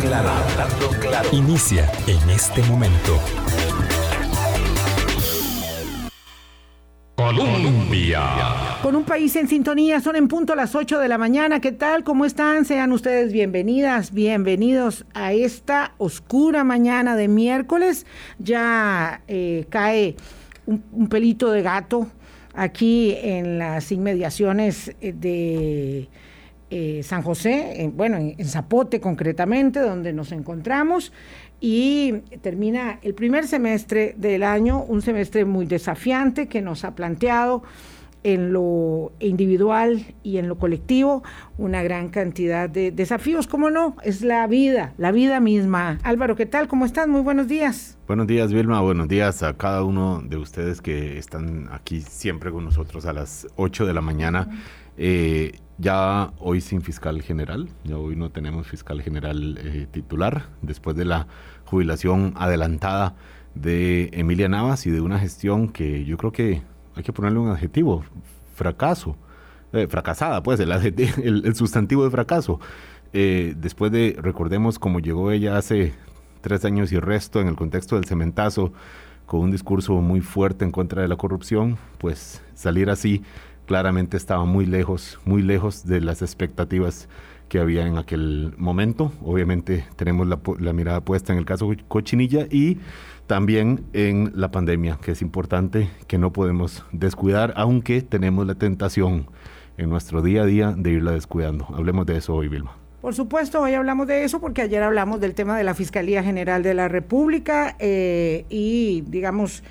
claro, hablando claro. Inicia en este momento. Colombia. Con un país en sintonía, son en punto las 8 de la mañana. ¿Qué tal? ¿Cómo están? Sean ustedes bienvenidas, bienvenidos a esta oscura mañana de miércoles. Ya eh, cae un, pelito de gato aquí en las inmediaciones eh, de eh, San José, bueno, en Zapote concretamente, donde nos encontramos y termina el primer semestre del año, un semestre muy desafiante que nos ha planteado en lo individual y en lo colectivo una gran cantidad de desafíos, ¿cómo no? Es la vida, la vida misma. Álvaro, ¿qué tal? ¿Cómo estás? Muy buenos días. Buenos días, Vilma. Buenos días a cada uno de ustedes que están aquí siempre con nosotros a las 8 de la mañana. Eh, ya hoy sin fiscal general, ya hoy no tenemos fiscal general eh, titular, después de la jubilación adelantada de Emilia Navas y de una gestión que yo creo que hay que ponerle un adjetivo, fracaso, eh, fracasada, pues, el, el, sustantivo de fracaso. Eh, después de, recordemos cómo llegó ella hace tres años y resto en el contexto del cementazo, con un discurso muy fuerte en contra de la corrupción, pues salir así claramente estaba muy lejos, muy lejos de las expectativas que había en aquel momento. Obviamente tenemos la, la, mirada puesta en el caso Cochinilla y también en la pandemia, que es importante, que no podemos descuidar, aunque tenemos la tentación en nuestro día a día de irla descuidando. Hablemos de eso hoy, Vilma. Por supuesto, hoy hablamos de eso porque ayer hablamos del tema de la Fiscalía General de la República eh, y, digamos,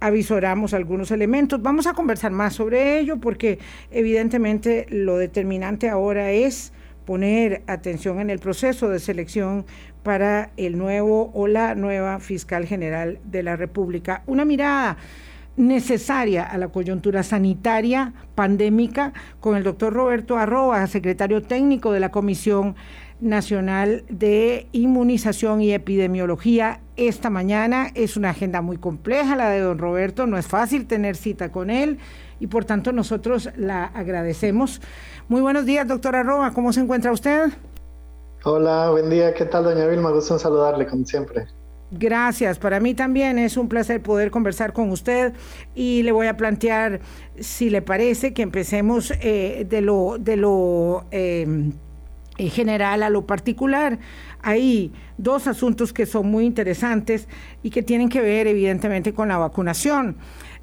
avisoramos algunos elementos. Vamos a conversar más sobre ello porque evidentemente lo determinante ahora es poner atención en el proceso de selección para el nuevo o la nueva fiscal general de la República. Una mirada necesaria a la coyuntura sanitaria pandémica con el doctor Roberto Arroba, secretario técnico de la Comisión Nacional de Inmunización y Epidemiología esta mañana. Es una agenda muy compleja la de don Roberto, no es fácil tener cita con él y por tanto nosotros la agradecemos. Muy buenos días, doctora Arroba, ¿cómo se encuentra usted? Hola, buen día, ¿qué tal, doña Vilma? Gusto en saludarle, como siempre. Gracias, para mí también es un placer poder conversar con usted y le voy a plantear, si le parece, que empecemos eh, de lo, de lo eh, general a lo particular. Hay dos asuntos que son muy interesantes y que tienen que ver evidentemente con la vacunación.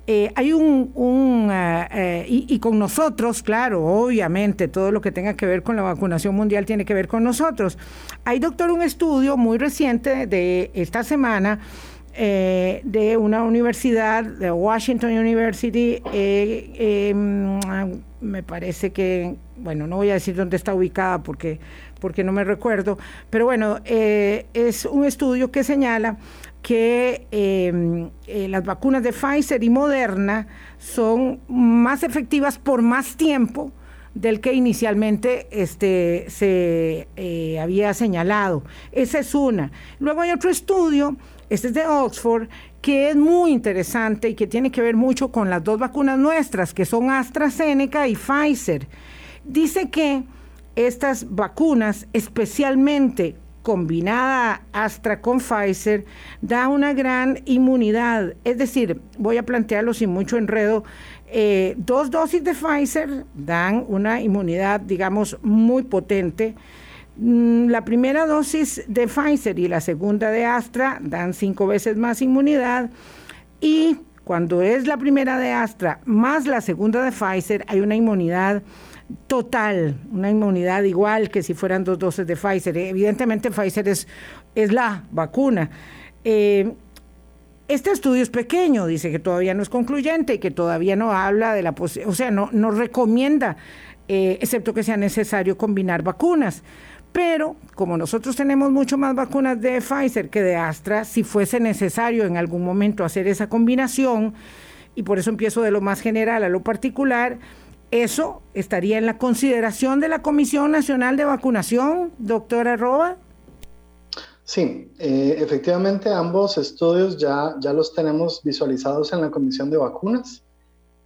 Eh, hay un, eh, eh, y, con nosotros, claro, obviamente, todo lo que tenga que ver con la vacunación mundial tiene que ver con nosotros. Hay, doctor, un estudio muy reciente de esta semana de una universidad, de Washington University, em, me parece que, bueno, no voy a decir dónde está ubicada porque, porque no me recuerdo, pero bueno, es un estudio que señala que em, eh, las vacunas de Pfizer y Moderna son más efectivas por más tiempo del que inicialmente este, se eh, había señalado. Esa es una. Luego hay otro estudio, este es de Oxford, que es muy interesante y que tiene que ver mucho con las dos vacunas nuestras, que son AstraZeneca y Pfizer. Dice que estas vacunas, especialmente combinada Astra con Pfizer da una gran inmunidad. Es decir, voy a plantearlo sin mucho enredo, eh, dos dosis de Pfizer dan una inmunidad, digamos, muy potente. Mm, la primera dosis de Pfizer y la segunda de Astra dan cinco veces más inmunidad y cuando es la primera de Astra más la segunda de Pfizer hay una inmunidad total, una inmunidad igual que si fueran dos dosis de Pfizer. Evidentemente Pfizer es, es la vacuna. Eh, este estudio es pequeño, dice que todavía no es concluyente y que todavía no habla de la o sea, no, no recomienda, eh, excepto que sea necesario combinar vacunas. Pero como nosotros tenemos mucho más vacunas de Pfizer que de Astra, si fuese necesario en algún momento hacer esa combinación, y por eso empiezo de lo más general a lo particular, ¿Eso estaría en la consideración de la Comisión Nacional de Vacunación, doctora Roa? Sí, eh, efectivamente ambos estudios ya, ya los tenemos visualizados en la Comisión de Vacunas.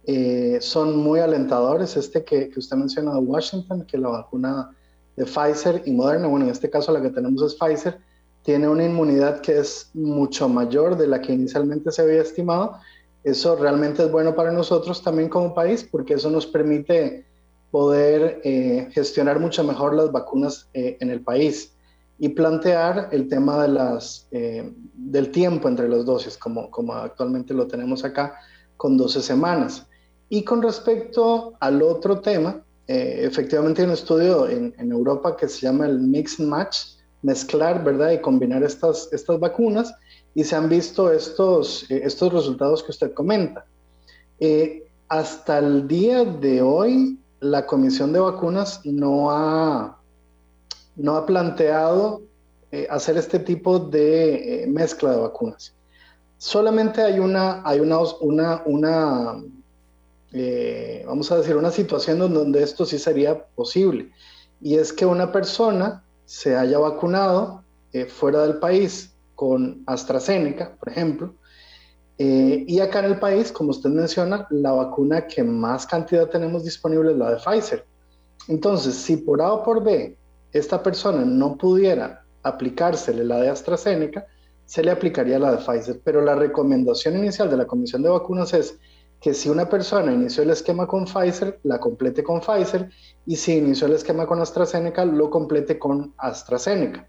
Eh, son muy alentadores. Este que, que, usted menciona de Washington, que la vacuna de Pfizer y Moderna, bueno, en este caso la que tenemos es Pfizer, tiene una inmunidad que es mucho mayor de la que inicialmente se había estimado. Eso realmente es bueno para nosotros también como país porque eso nos permite poder eh, gestionar mucho mejor las vacunas eh, en el país y plantear el tema de las, eh, del tiempo entre las dosis, como, como actualmente lo tenemos acá, con 12 semanas. Y con respecto al otro tema, efectivamente hay un estudio en, en Europa que se llama el Mix Match, mezclar, ¿verdad? Y combinar estas, estas vacunas y se han visto estos, eh, estos resultados que usted comenta. Eh, hasta el día de hoy, la Comisión de Vacunas no ha, no ha planteado eh, hacer este tipo de mezcla de vacunas. Solamente hay una, hay una, una, una vamos a decir, una situación donde esto sí sería posible. Y es que una persona se haya vacunado eh, fuera del país con AstraZeneca, por ejemplo, eh, y acá en el país, como usted menciona, la vacuna que más cantidad tenemos disponible es la de Pfizer. Entonces, si por A o por B esta persona no pudiera aplicársele la de AstraZeneca, se le aplicaría la de Pfizer. Pero la recomendación inicial de la Comisión de Vacunas es que si una persona inició el esquema con Pfizer, la complete con Pfizer, y si inició el esquema con AstraZeneca, lo complete con AstraZeneca.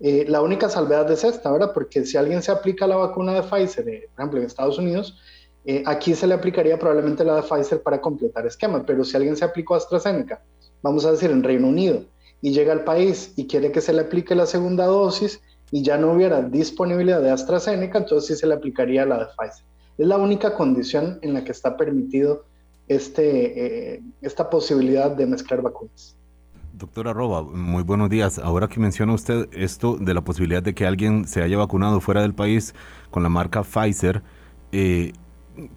Eh, la única salvedad es esta, ¿verdad? Porque si alguien se aplica la vacuna de Pfizer, eh, por ejemplo, en Estados Unidos, eh, aquí se le aplicaría probablemente la de Pfizer para completar esquema, pero si alguien se aplicó AstraZeneca, vamos a decir en Reino Unido, y llega al país y quiere que se le aplique la segunda dosis y ya no hubiera disponibilidad de AstraZeneca, entonces sí se le aplicaría la de Pfizer. Es la única condición en la que está permitido este, eh, esta posibilidad de mezclar vacunas. Doctora Roba, muy buenos días. Ahora que menciona usted esto de la posibilidad de que alguien se haya vacunado fuera del país con la marca Pfizer, eh,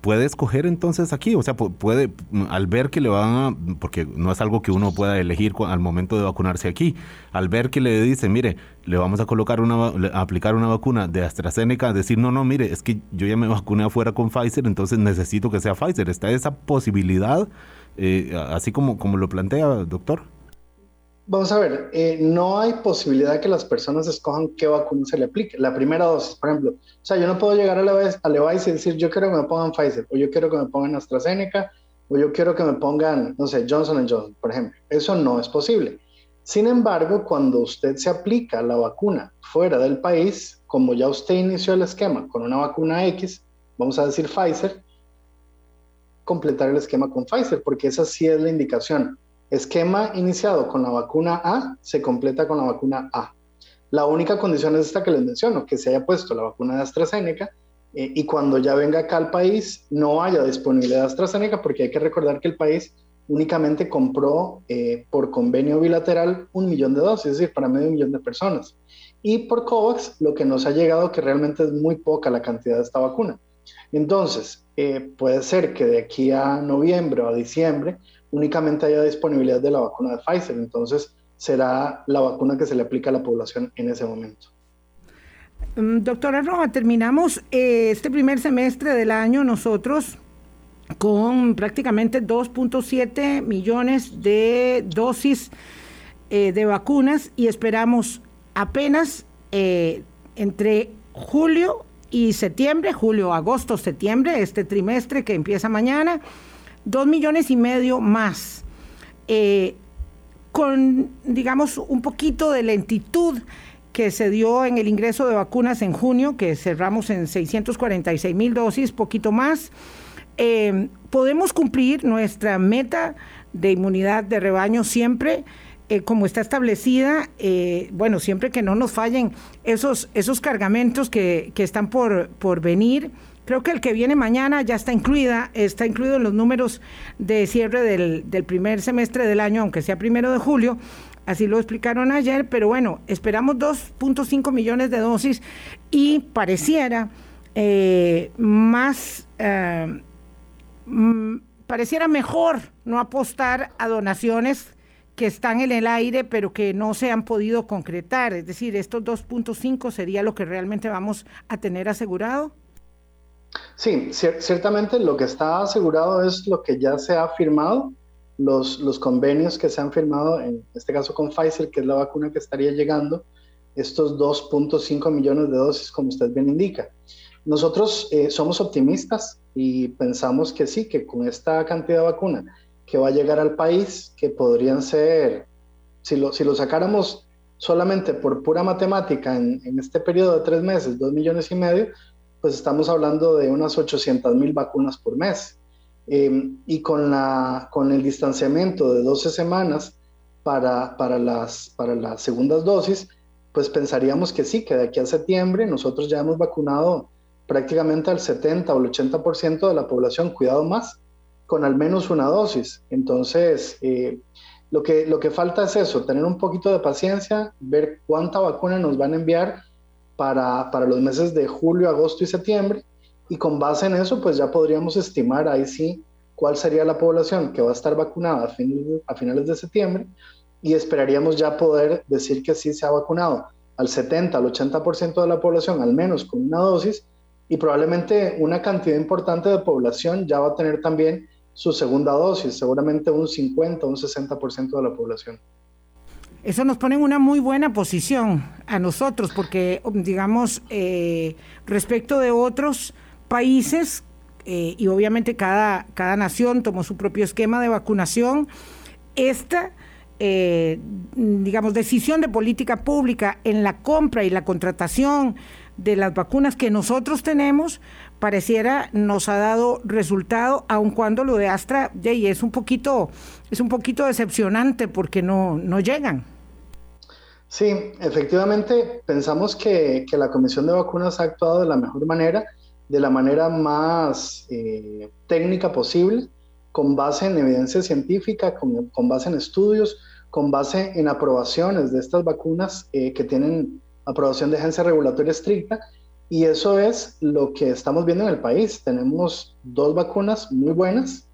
puede escoger entonces aquí, o sea, puede, al ver que le van a, porque no es algo que uno pueda elegir al momento de vacunarse aquí, al ver que le dicen, mire, le vamos a colocar una, a aplicar una vacuna de AstraZeneca, decir, no, no, mire, es que yo ya me vacuné afuera con Pfizer, entonces necesito que sea Pfizer. ¿Está esa posibilidad, eh, así como, como lo plantea, doctor? Vamos a ver, eh, no hay posibilidad que las personas escojan qué vacuna se le aplique. La primera dosis, por ejemplo. O sea, yo no puedo llegar a la vez a Levi's y decir, yo quiero que me pongan Pfizer, o yo quiero que me pongan AstraZeneca, o yo quiero que me pongan, no sé, Johnson Johnson, por ejemplo. Eso no es posible. Sin embargo, cuando usted se aplica la vacuna fuera del país, como ya usted inició el esquema con una vacuna X, vamos a decir Pfizer, completar el esquema con Pfizer, porque esa sí es la indicación Esquema iniciado con la vacuna A se completa con la vacuna A. La única condición es esta que les menciono, que se haya puesto la vacuna de AstraZeneca eh, y cuando ya venga acá al país no haya disponibilidad de AstraZeneca, porque hay que recordar que el país únicamente compró eh, por convenio bilateral un millón de dosis, es decir, para medio millón de personas. Y por COVAX lo que nos ha llegado que realmente es muy poca la cantidad de esta vacuna. Entonces, eh, puede ser que de aquí a noviembre o a diciembre únicamente haya disponibilidad de la vacuna de Pfizer. Entonces, será la vacuna que se le aplica a la población en ese momento. Mm, doctora Roja, terminamos eh, este primer semestre del año nosotros con prácticamente 2.7 millones de dosis eh, de vacunas y esperamos apenas eh, entre julio y septiembre, julio, agosto, septiembre, este trimestre que empieza mañana, dos millones y medio más, eh, con, digamos, un poquito de lentitud que se dio en el ingreso de vacunas en junio, que cerramos en 646 mil dosis, poquito más. Eh, podemos cumplir nuestra meta de inmunidad de rebaño siempre eh, como está establecida, bueno, siempre que no nos fallen esos, esos cargamentos que, que están por, por venir Creo que el que viene mañana ya está incluida, está incluido en los números de cierre del, primer semestre del año, aunque sea primero de julio. Así lo explicaron ayer, pero bueno, esperamos 2.5 millones de dosis y pareciera eh, más, eh, mm, pareciera mejor no apostar a donaciones que están en el aire, pero que no se han podido concretar. Es decir, estos 2.5 sería lo que realmente vamos a tener asegurado. Sí, ciertamente lo que está asegurado es lo que ya se ha firmado, los, los convenios que se han firmado, en este caso con Pfizer, que es la vacuna que estaría llegando, estos 2.5 millones de dosis, como usted bien indica. Nosotros eh, somos optimistas y pensamos que sí, que con esta cantidad de vacuna que va a llegar al país, que podrían ser, si lo, si lo sacáramos solamente por pura matemática en, en este periodo de tres meses, dos millones y medio, pues estamos hablando de unas 800 mil vacunas por mes. Em, y con, la, con el distanciamiento de 12 semanas para, para, las, para las segundas dosis, pues pensaríamos que sí, que de aquí a septiembre nosotros ya hemos vacunado prácticamente al 70 o el 80% de la población, cuidado más, con al menos una dosis. Entonces, eh, lo, que, lo que falta es eso, tener un poquito de paciencia, ver cuánta vacuna nos van a enviar para, para los meses de julio, agosto y septiembre, y con base en eso, pues ya podríamos estimar ahí sí cuál sería la población que va a estar vacunada a finales de, a finales de septiembre y esperaríamos ya poder decir que sí se ha vacunado al 70, al 80% de la población, al menos con una dosis, y probablemente una cantidad importante de población ya va a tener también su segunda dosis, seguramente un 50, un 60% de la población. Eso nos pone en una muy buena posición a nosotros, porque, digamos, eh, respecto de otros países, eh, y obviamente cada, cada nación tomó su propio esquema de vacunación, esta eh, digamos, decisión de política pública en la compra y la contratación de las vacunas que nosotros tenemos, pareciera nos ha dado resultado, aun cuando lo de Astra y es un poquito, es un poquito decepcionante porque no, no llegan. Sí, efectivamente pensamos que, que, la Comisión de Vacunas ha actuado de la mejor manera, de la manera más eh, técnica posible con base en evidencia científica, con, con, base en estudios, con base en aprobaciones de estas vacunas eh, que tienen aprobación de agencia regulatoria estricta. Y eso es lo que estamos viendo en el país. Tenemos dos vacunas muy buenas,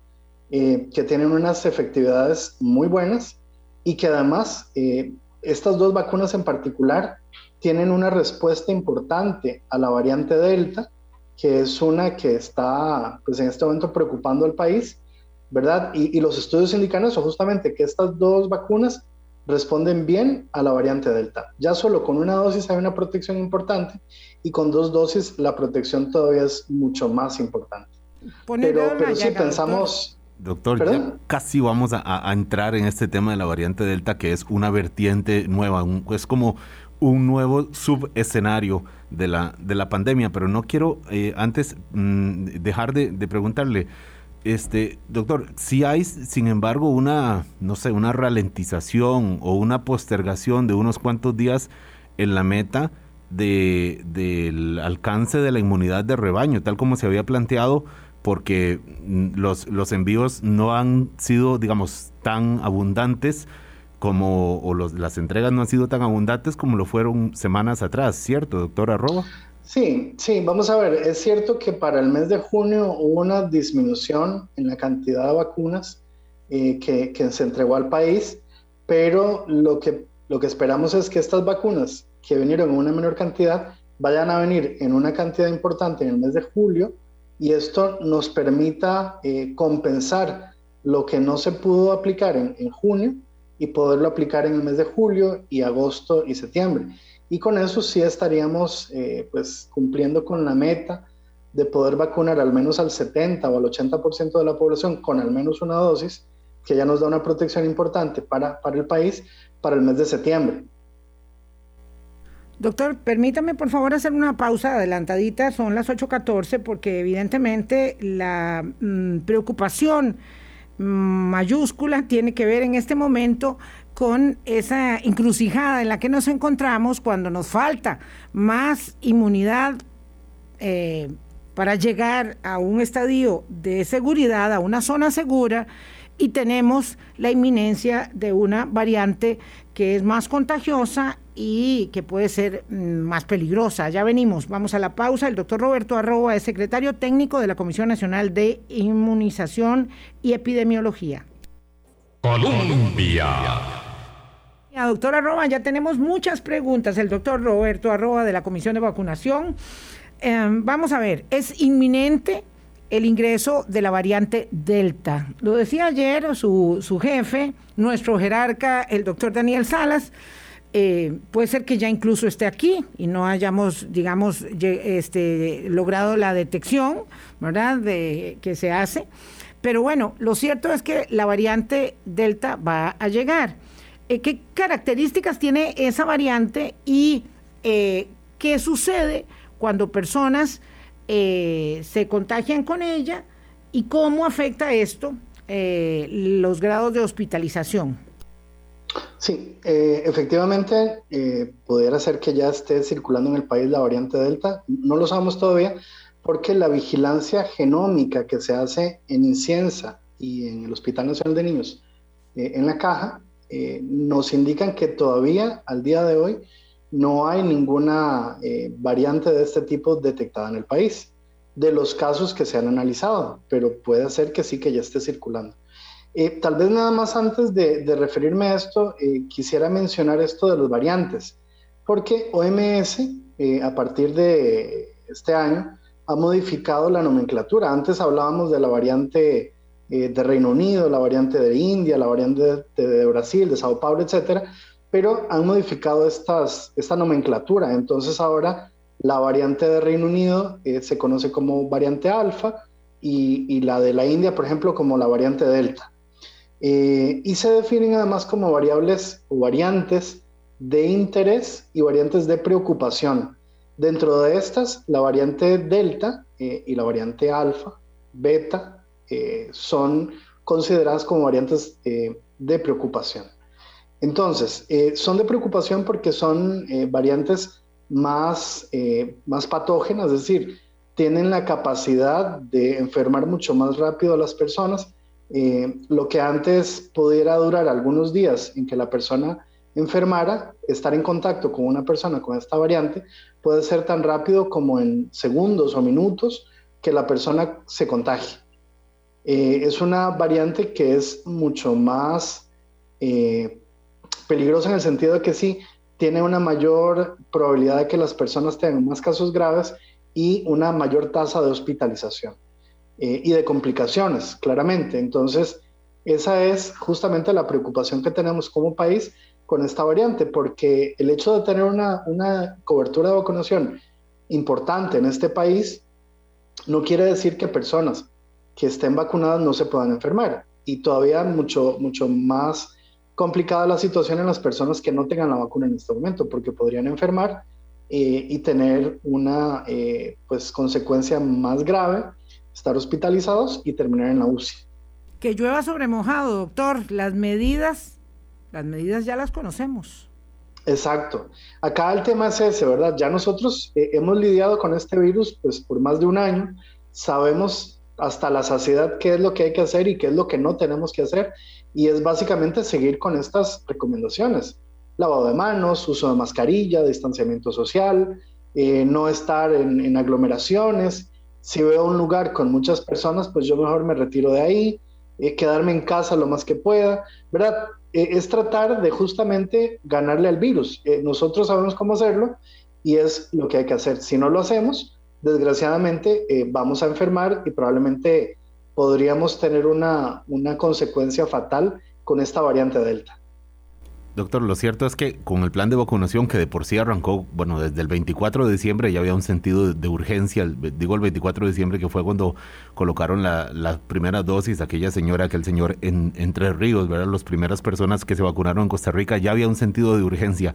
eh, que tienen unas efectividades muy buenas y que además eh, estas dos vacunas en particular tienen una respuesta importante a la variante Delta, que es una que está pues, en este momento preocupando al país ¿verdad? Y, los estudios indican eso, justamente que estas dos vacunas responden bien a la variante Delta. Ya solo con una dosis hay una protección importante y con dos dosis la protección todavía es mucho más importante. pero, pero si pensamos... Doctor, ya casi vamos a, entrar en este tema de la variante Delta, que es una vertiente nueva, es como un nuevo subescenario de la, de la pandemia, pero no quiero eh, antes mm, dejar de, de preguntarle, este, doctor, si hay, sin embargo, una, no sé, una ralentización o una postergación de unos cuantos días en la meta del alcance de la inmunidad de rebaño, tal como se había planteado, porque los, los envíos no han sido, digamos, tan abundantes como, o los, las entregas no han sido tan abundantes como lo fueron semanas atrás, ¿cierto, doctor Arroba? Sí, sí, vamos a ver, es cierto que para el mes de junio hubo una disminución en la cantidad de vacunas eh, que, que, se entregó al país, pero lo que, lo que esperamos es que estas vacunas que vinieron en una menor cantidad vayan a venir en una cantidad importante en el mes de julio y esto nos permita eh, compensar lo que no se pudo aplicar en, en junio y poderlo aplicar en el mes de julio y agosto y septiembre. Y con eso sí estaríamos eh, pues cumpliendo con la meta de poder vacunar al menos al 70 o al 80% de la población con al menos una dosis, que ya nos da una protección importante para, para el país para el mes de septiembre. Doctor, permítame por favor hacer una pausa adelantadita, son las 8.14, porque evidentemente la mm, preocupación mm, mayúscula tiene que ver en este momento con esa encrucijada en la que nos encontramos cuando nos falta más inmunidad eh, para llegar a un estadio de seguridad, a una zona segura, y tenemos la inminencia de una variante que es más contagiosa y que puede ser mm, más peligrosa. Ya venimos, vamos a la pausa. El doctor Roberto Arroba es secretario técnico de la Comisión Nacional de Inmunización y Epidemiología. Colombia. Doctor Arroba, ya tenemos muchas preguntas. El doctor Roberto Arroba de la Comisión de Vacunación. Em, vamos a ver, ¿es inminente el ingreso de la variante Delta. Lo decía ayer su, su jefe, nuestro jerarca, el doctor Daniel Salas, eh, puede ser que ya incluso esté aquí y no hayamos, digamos, este, logrado la detección, ¿verdad?, de, que se hace. Pero bueno, lo cierto es que la variante Delta va a llegar. Eh, ¿Qué características tiene esa variante y eh, qué sucede cuando personas se contagian con ella y cómo afecta esto los grados de hospitalización? Sí, eh, efectivamente, eh, pudiera ser que ya esté circulando en el país la variante Delta. No lo sabemos todavía porque la vigilancia genómica que se hace en Inciensa y en el Hospital Nacional de Niños eh, en la caja nos indican que todavía al día de hoy no hay ninguna variante de este tipo detectada en el país, de los casos que se han analizado, pero puede ser que sí que ya esté circulando. Eh, tal vez nada más antes de, referirme a esto, eh, quisiera mencionar esto de los variantes, porque OMS eh, a partir de este año ha modificado la nomenclatura. Antes hablábamos de la variante de Reino Unido, la variante de India, la variante de, Brasil, de Sao Paulo, etcétera, pero han modificado estas, esta nomenclatura. Entonces ahora la variante de Reino Unido se conoce como variante alfa y, y la de la India, por ejemplo, como la variante delta. Eh, y se definen además como variables o variantes de interés y variantes de preocupación. Dentro de estas, la variante delta eh, y la variante alfa, beta, eh, son consideradas como variantes de preocupación. Entonces, son de preocupación porque son variantes más, más patógenas, es decir, tienen la capacidad de enfermar mucho más rápido a las personas eh, lo que antes pudiera durar algunos días en que la persona enfermara, estar en contacto con una persona con esta variante puede ser tan rápido como en segundos o minutos que la persona se contagie. Eh, es una variante que es mucho más eh, peligrosa en el sentido de que sí tiene una mayor probabilidad de que las personas tengan más casos graves y una mayor tasa de hospitalización. Eh, y de complicaciones, claramente. Entonces, esa es justamente la preocupación que tenemos como país con esta variante, porque el hecho de tener una, una cobertura de vacunación importante en este país no quiere decir que personas que estén vacunadas no se puedan enfermar. Y todavía mucho, mucho más complicada la situación en las personas que no tengan la vacuna en este momento, porque podrían enfermar eh, y tener una eh, pues, consecuencia más grave estar hospitalizados y terminar en la UCI. Que llueva sobre mojado, doctor. Las medidas, las medidas ya las conocemos. Exacto. Acá el tema es ese, ¿verdad? Ya nosotros eh, hemos lidiado con este virus pues por más de un año. Sabemos hasta la saciedad qué es lo que hay que hacer y qué es lo que no tenemos que hacer. Y es básicamente seguir con estas recomendaciones. Lavado de manos, uso de mascarilla, distanciamiento social, eh, no estar en, en aglomeraciones si veo un lugar con muchas personas, pues yo mejor me retiro de ahí, eh, quedarme en casa lo más que pueda, ¿verdad? Eh, es tratar de justamente ganarle al virus. Eh, nosotros sabemos cómo hacerlo y es lo que hay que hacer. Si no lo hacemos, desgraciadamente vamos a enfermar y probablemente podríamos tener una, una consecuencia fatal con esta variante Delta. Doctor, lo cierto es que con el plan de vacunación que de por sí arrancó, bueno, desde el 24 de diciembre ya había un sentido de, urgencia, digo el 24 de diciembre que fue cuando colocaron la, la primera dosis, aquella señora, aquel señor en, Tres Ríos, ¿verdad? Las primeras personas que se vacunaron en Costa Rica ya había un sentido de urgencia.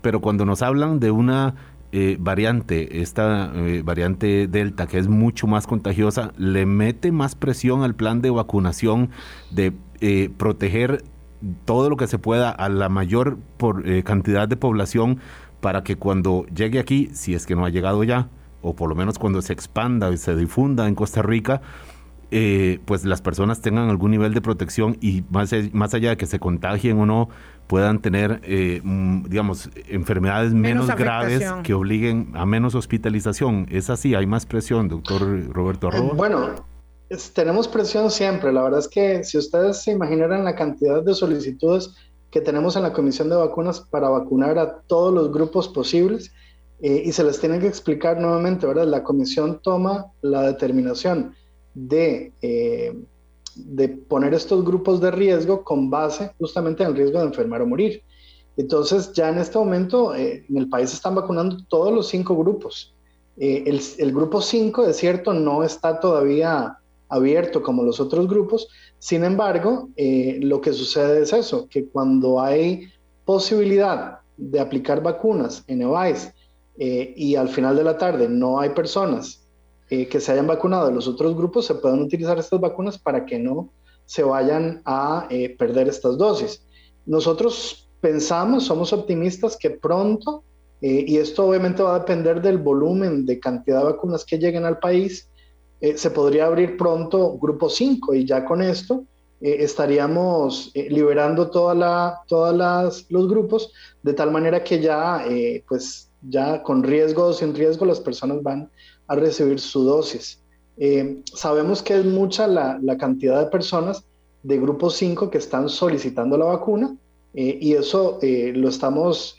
Pero cuando nos hablan de una eh, variante, esta eh, variante Delta, que es mucho más contagiosa, le mete más presión al plan de vacunación de eh, proteger todo lo que se pueda a la mayor por, eh, cantidad de población para que cuando llegue aquí, si es que no ha llegado ya, o por lo menos cuando se expanda y se difunda en Costa Rica, eh, pues las personas tengan algún nivel de protección y más, más allá de que se contagien o no, puedan tener, eh, mm, digamos, enfermedades menos, graves que obliguen a menos hospitalización. ¿Es así? ¿Hay más presión, doctor Roberto Arroba? bueno, tenemos presión siempre. La verdad es que si ustedes se imaginaran la cantidad de solicitudes que tenemos en la Comisión de Vacunas para vacunar a todos los grupos posibles eh, y se les tiene que explicar nuevamente, ¿verdad? La Comisión toma la determinación de, eh, de poner estos grupos de riesgo con base justamente en el riesgo de enfermar o morir. Entonces, ya en este momento eh, en el país están vacunando todos los cinco grupos. Eh, el, el, grupo 5, es cierto, no está todavía abierto como los otros grupos. Sin embargo, lo que sucede es eso, que cuando hay posibilidad de aplicar vacunas en EVAIS y al final de la tarde no hay personas eh, que se hayan vacunado de los otros grupos, se pueden utilizar estas vacunas para que no se vayan a eh, perder estas dosis. Nosotros pensamos, somos optimistas que pronto, eh, y esto obviamente va a depender del volumen de cantidad de vacunas que lleguen al país, se podría abrir pronto grupo 5 y ya con esto estaríamos liberando toda la, todos los grupos de tal manera que ya, pues, ya con riesgo o sin riesgo las personas van a recibir su dosis. Eh, sabemos que es mucha la, cantidad de personas de grupo 5 que están solicitando la vacuna eh, y eso eh, lo estamos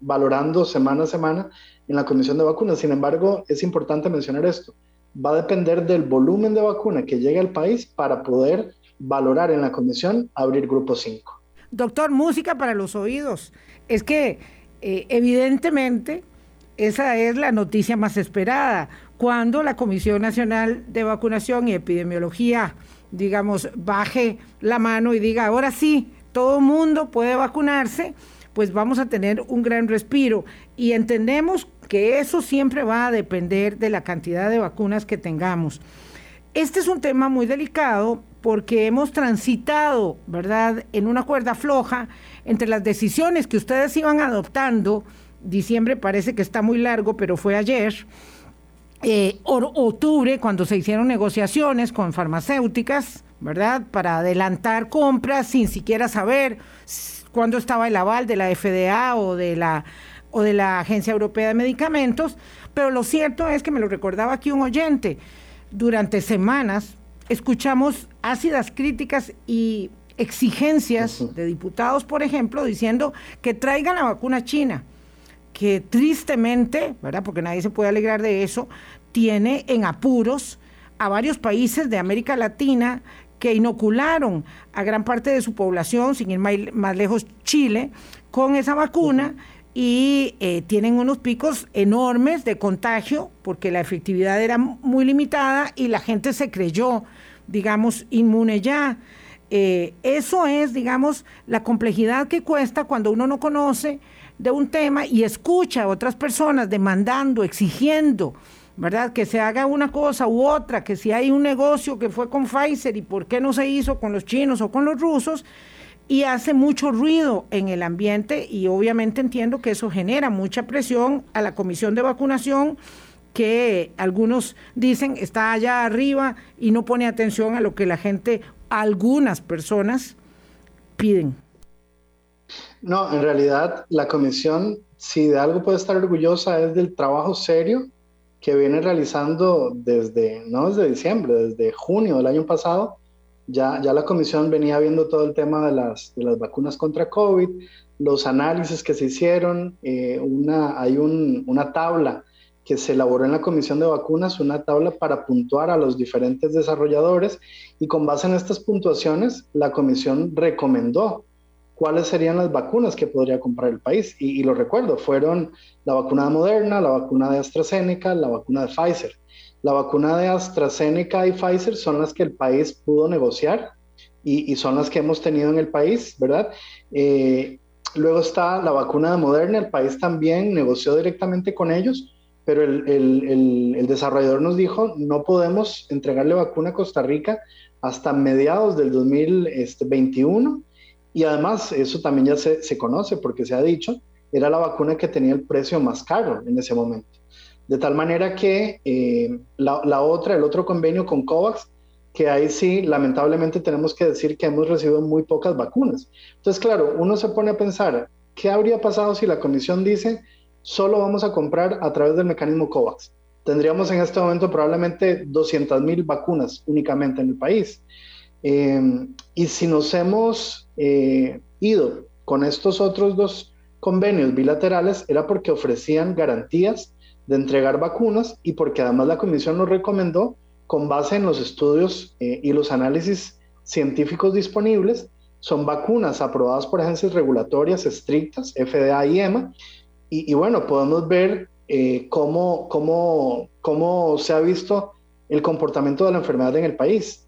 valorando semana a semana en la Comisión de Vacunas. Sin embargo, es importante mencionar esto. Va a depender del volumen de vacuna que llegue al país para poder valorar en la Comisión abrir grupo 5. Doctor, música para los oídos. Es que evidentemente esa es la noticia más esperada. Cuando la Comisión Nacional de Vacunación y Epidemiología, digamos, baje la mano y diga, ahora sí, todo mundo puede vacunarse, pues vamos a tener un gran respiro. Y entendemos que eso siempre va a depender de la cantidad de vacunas que tengamos. Este es un tema muy delicado porque hemos transitado, ¿verdad?, en una cuerda floja entre las decisiones que ustedes iban adoptando diciembre parece que está muy largo, pero fue ayer. Eh, octubre, cuando se hicieron negociaciones con farmacéuticas, ¿verdad? Para adelantar compras sin siquiera saber cuándo estaba el aval de la FDA o de la, o de la Agencia Europea de Medicamentos. Pero lo cierto es que me lo recordaba aquí un oyente. Durante semanas escuchamos ácidas críticas y exigencias de diputados, por ejemplo, diciendo que traigan la vacuna china que tristemente, ¿verdad? Porque nadie se puede alegrar de eso, tiene en apuros a varios países de América Latina que inocularon a gran parte de su población, sin ir más, lejos, Chile, con esa vacuna y eh, tienen unos picos enormes de contagio porque la efectividad era muy limitada y la gente se creyó, digamos, inmune ya. Eh, eso es, digamos, la complejidad que cuesta cuando uno no conoce de un tema y escucha a otras personas demandando, exigiendo, ¿verdad? Que se haga una cosa u otra, que si hay un negocio que fue con Pfizer y por qué no se hizo con los chinos o con los rusos, y hace mucho ruido en el ambiente y obviamente entiendo que eso genera mucha presión a la comisión de vacunación que algunos dicen está allá arriba y no pone atención a lo que la gente, algunas personas piden. No, en realidad la comisión, si de algo puede estar orgullosa, es del trabajo serio que viene realizando desde, no desde diciembre, desde junio del año pasado. Ya, la comisión venía viendo todo el tema de las, de las vacunas contra COVID, los análisis que se hicieron, eh, una, hay un, una tabla que se elaboró en la Comisión de Vacunas, una tabla para puntuar a los diferentes desarrolladores y con base en estas puntuaciones, la Comisión recomendó cuáles serían las vacunas que podría comprar el país. Y, lo recuerdo, fueron la vacuna de Moderna, la vacuna de AstraZeneca, la vacuna de Pfizer. La vacuna de AstraZeneca y Pfizer son las que el país pudo negociar y, son las que hemos tenido en el país, ¿verdad? Eh, luego está la vacuna de Moderna, el país también negoció directamente con ellos, pero el, desarrollador nos dijo, no podemos entregarle vacuna a Costa Rica hasta mediados del 2021 y además, eso también ya se, conoce porque se ha dicho, era la vacuna que tenía el precio más caro en ese momento. De tal manera que eh, la, otra, el otro convenio con COVAX, que ahí sí, lamentablemente tenemos que decir que hemos recibido muy pocas vacunas. Entonces, claro, uno se pone a pensar, ¿qué habría pasado si la comisión dice, solo vamos a comprar a través del mecanismo COVAX? Tendríamos en este momento probablemente 200 mil vacunas únicamente en el país. Eh, y si nos hemos eh, ido con estos otros dos convenios bilaterales, era porque ofrecían garantías de entregar vacunas y porque además la comisión nos recomendó con base en los estudios eh, y los análisis científicos disponibles. Son vacunas aprobadas por agencias regulatorias estrictas, FDA y EMA. Y, bueno, podemos ver eh, cómo, cómo, cómo se ha visto el comportamiento de la enfermedad en el país.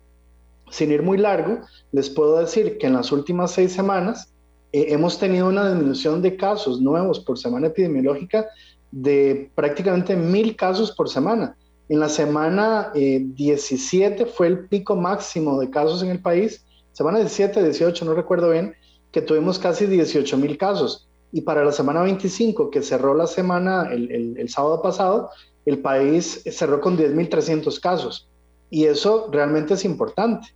Sin ir muy largo, les puedo decir que en las últimas seis semanas eh, hemos tenido una disminución de casos nuevos por semana epidemiológica de prácticamente mil casos por semana. En la semana 17 eh, fue el pico máximo de casos en el país, semana 17, 18, no recuerdo bien, que tuvimos casi 18 mil casos. Y para la semana 25, que cerró la semana el, el sábado pasado, el país cerró con 10.300 casos. Y eso realmente es importante.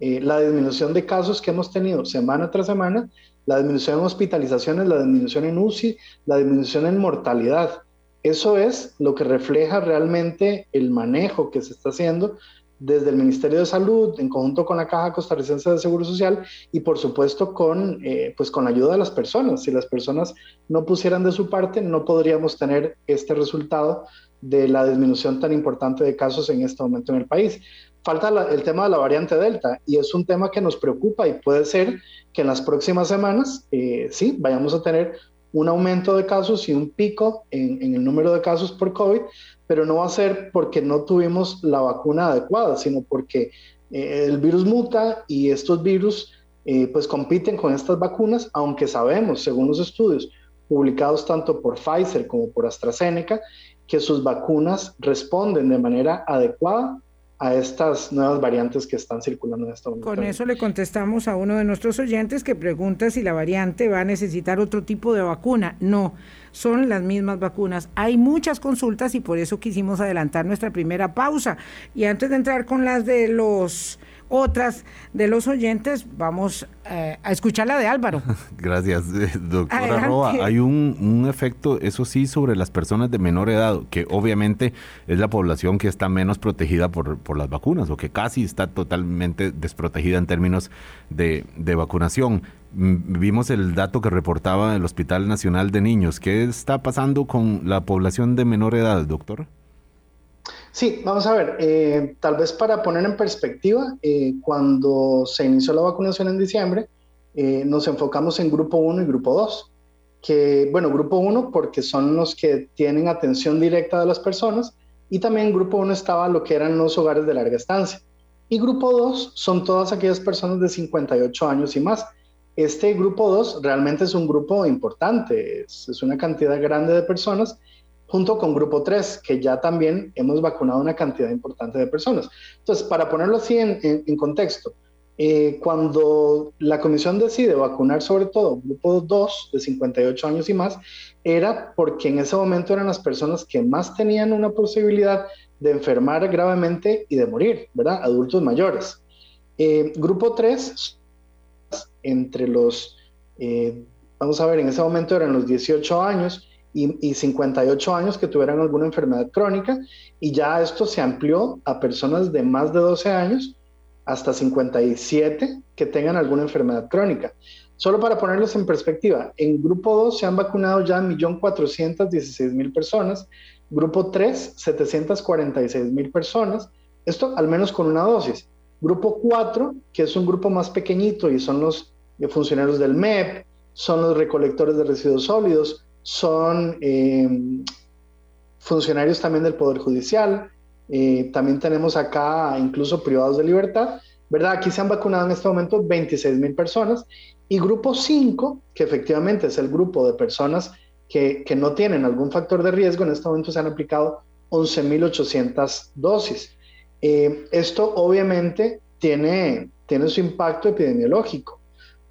Eh, la disminución de casos que hemos tenido semana tras semana, la disminución en hospitalizaciones, la disminución en UCI, la disminución en mortalidad. Eso es lo que refleja realmente el manejo que se está haciendo desde el Ministerio de Salud, en conjunto con la Caja Costarricense de Seguro Social y por supuesto con, eh, pues con la ayuda de las personas. Si las personas no pusieran de su parte, no podríamos tener este resultado de la disminución tan importante de casos en este momento en el país falta el tema de la variante Delta y es un tema que nos preocupa y puede ser que en las próximas semanas eh, sí vayamos a tener un aumento de casos y un pico en, el número de casos por COVID, pero no va a ser porque no tuvimos la vacuna adecuada, sino porque eh, el virus muta y estos virus eh, pues compiten con estas vacunas, aunque sabemos, según los estudios publicados tanto por Pfizer como por AstraZeneca, que sus vacunas responden de manera adecuada a estas nuevas variantes que están circulando en este momento. Con eso le contestamos a uno de nuestros oyentes que pregunta si la variante va a necesitar otro tipo de vacuna. No, son las mismas vacunas. Hay muchas consultas y por eso quisimos adelantar nuestra primera pausa. Y antes de entrar con las de los otras de los oyentes, vamos eh, a escuchar la de Álvaro. Gracias, eh, doctora Roa. Hay un, efecto, eso sí, sobre las personas de menor edad, que obviamente es la población que está menos protegida por, por las vacunas o que casi está totalmente desprotegida en términos de, de vacunación. Mm, vimos el dato que reportaba el Hospital Nacional de Niños. ¿Qué está pasando con la población de menor edad, doctor? Sí, vamos a ver, eh, tal vez para poner en perspectiva, eh, cuando se inició la vacunación en diciembre, eh, nos enfocamos en grupo 1 y grupo 2, que, bueno, grupo 1 porque son los que tienen atención directa de las personas y también grupo 1 estaba lo que eran los hogares de larga estancia. Y grupo 2 son todas aquellas personas de 58 años y más. Este grupo 2 realmente es un grupo importante, es una cantidad grande de personas junto con Grupo 3, que ya también hemos vacunado una cantidad importante de personas. Entonces, para ponerlo así en, contexto, eh, cuando la comisión decide vacunar sobre todo Grupo 2 de 58 años y más, era porque en ese momento eran las personas que más tenían una posibilidad de enfermar gravemente y de morir, ¿verdad? Adultos mayores. Eh, grupo 3, entre los, eh, vamos a ver, en ese momento eran los 18 años y, 58 años que tuvieran alguna enfermedad crónica y ya esto se amplió a personas de más de 12 años hasta 57 que tengan alguna enfermedad crónica. Solo para ponerlos en perspectiva, en grupo 2 se han vacunado ya 1.416.000 personas, grupo 3 746.000 personas, esto al menos con una dosis. Grupo 4, que es un grupo más pequeñito y son los funcionarios del MEP, son los recolectores de residuos sólidos, son eh, funcionarios también del Poder Judicial, eh, también tenemos acá incluso privados de libertad, ¿verdad? Aquí se han vacunado en este momento 26 mil personas y grupo 5, que efectivamente es el grupo de personas que, que no tienen algún factor de riesgo, en este momento se han aplicado 11.800 dosis. Eh, esto obviamente tiene, tiene su impacto epidemiológico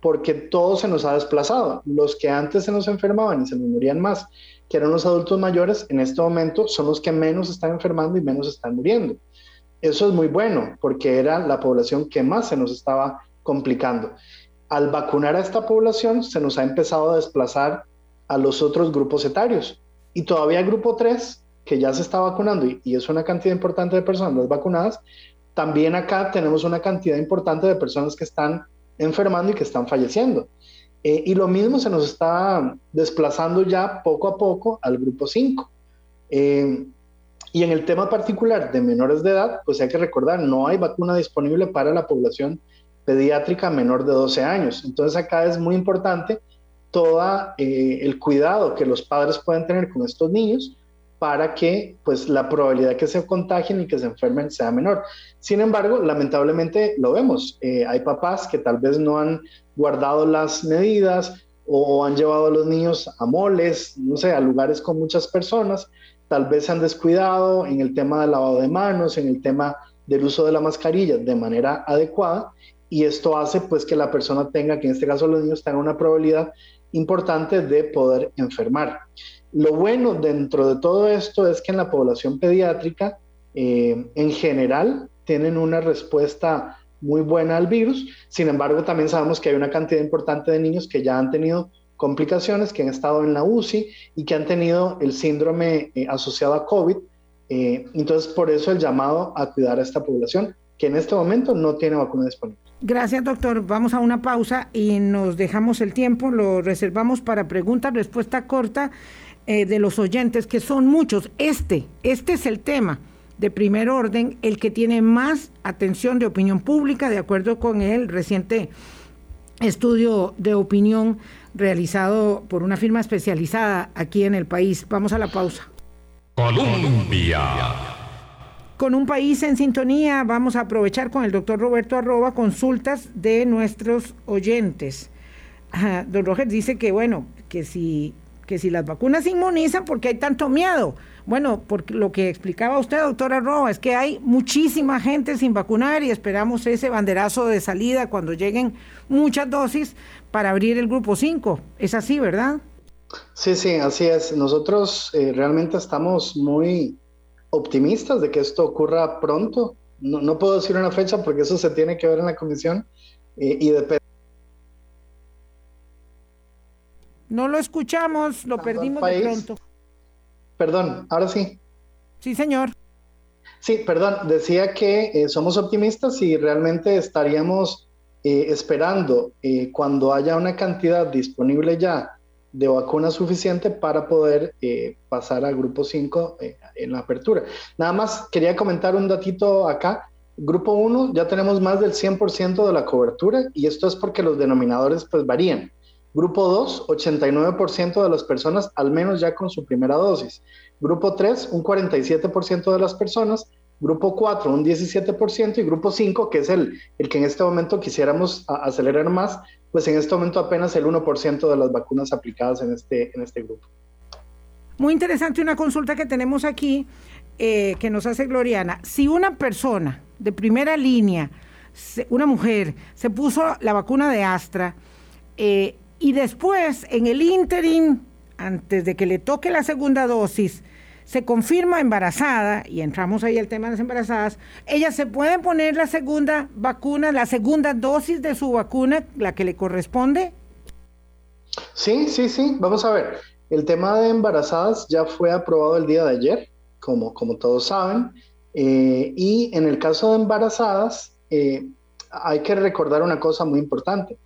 porque todo se nos ha desplazado. Los que antes se nos enfermaban y se nos morían más, que eran los adultos mayores, en este momento son los que menos están enfermando y menos están muriendo. Eso es muy bueno, porque era la población que más se nos estaba complicando. Al vacunar a esta población, se nos ha empezado a desplazar a los otros grupos etarios. Y todavía el grupo 3, que ya se está vacunando y, y es una cantidad importante de personas vacunadas, también acá tenemos una cantidad importante de personas que están enfermando y que están falleciendo. Eh, y lo mismo se nos está desplazando ya poco a poco al grupo 5. Eh, Y en el tema particular de menores de edad, pues hay que recordar, no hay vacuna disponible para la población pediátrica menor de 12 años. Entonces acá es muy importante todo eh, el cuidado que los padres pueden tener con estos niños para que pues la probabilidad que se contagien y que se enfermen sea menor. Sin embargo, lamentablemente lo vemos. Eh, hay papás que tal vez no han guardado las medidas o han llevado a los niños a moles, no sé, a lugares con muchas personas, tal vez se han descuidado en el tema del lavado de manos, en el tema del uso de la mascarilla de manera adecuada y esto hace pues que la persona tenga, que en este caso los niños tengan una probabilidad importante de poder enfermar. Lo bueno dentro de todo esto es que en la población pediátrica, eh, en general, tienen una respuesta muy buena al virus. Sin embargo, también sabemos que hay una cantidad importante de niños que ya han tenido complicaciones, que han estado en la UCI y que han tenido el síndrome eh, asociado a COVID. Eh, entonces, por eso el llamado a cuidar a esta población, que en este momento no tiene vacuna disponible. Gracias, doctor. Vamos a una pausa y nos dejamos el tiempo, lo reservamos para preguntas, respuesta corta eh, de los oyentes, que son muchos. Este, este es el tema de primer orden, el que tiene más atención de opinión pública, de acuerdo con el reciente estudio de opinión realizado por una firma especializada aquí en el país. Vamos a la pausa. Colombia. Con un país en sintonía, vamos a aprovechar con el doctor Roberto Arroba consultas de nuestros oyentes. don Roger dice que, bueno, que si, que si las vacunas inmunizan, porque hay tanto miedo? Bueno, por lo que explicaba usted, doctora Arroba, es que hay muchísima gente sin vacunar y esperamos ese banderazo de salida cuando lleguen muchas dosis para abrir el grupo 5. Es así, ¿verdad? Sí, sí, así es. Nosotros eh, realmente estamos muy optimistas de que esto ocurra pronto. No, puedo decir una fecha porque eso se tiene que ver en la comisión eh, y depende. No lo escuchamos, lo perdimos de pronto. Perdón, ahora sí. Sí, señor. Sí, perdón, decía que eh, somos optimistas y realmente estaríamos eh, esperando cuando haya una cantidad disponible ya de vacuna suficiente para poder eh, pasar al grupo 5 eh, en la apertura. Nada más quería comentar un datito acá. Grupo 1 ya tenemos más del 100% de la cobertura y esto es porque los denominadores pues varían. Grupo 2, 89% de las personas al menos ya con su primera dosis. Grupo 3, un 47% de las personas. Grupo 4, un 17%. Y grupo 5, que es el, el que en este momento quisiéramos acelerar más, pues en este momento apenas el 1% de las vacunas aplicadas en este, en este grupo. Muy interesante una consulta que tenemos aquí eh, que nos hace Gloriana. Si una persona de primera línea, una mujer, se puso la vacuna de Astra eh, y después en el interim, antes de que le toque la segunda dosis, se confirma embarazada, y entramos ahí al tema de las embarazadas, ella se puede poner la segunda vacuna, la segunda dosis de su vacuna, la que le corresponde. Sí, sí, sí. Vamos a ver. El tema de embarazadas ya fue aprobado el día de ayer, como, como todos saben. Eh, y en el caso de embarazadas, eh, hay que recordar una cosa muy importante.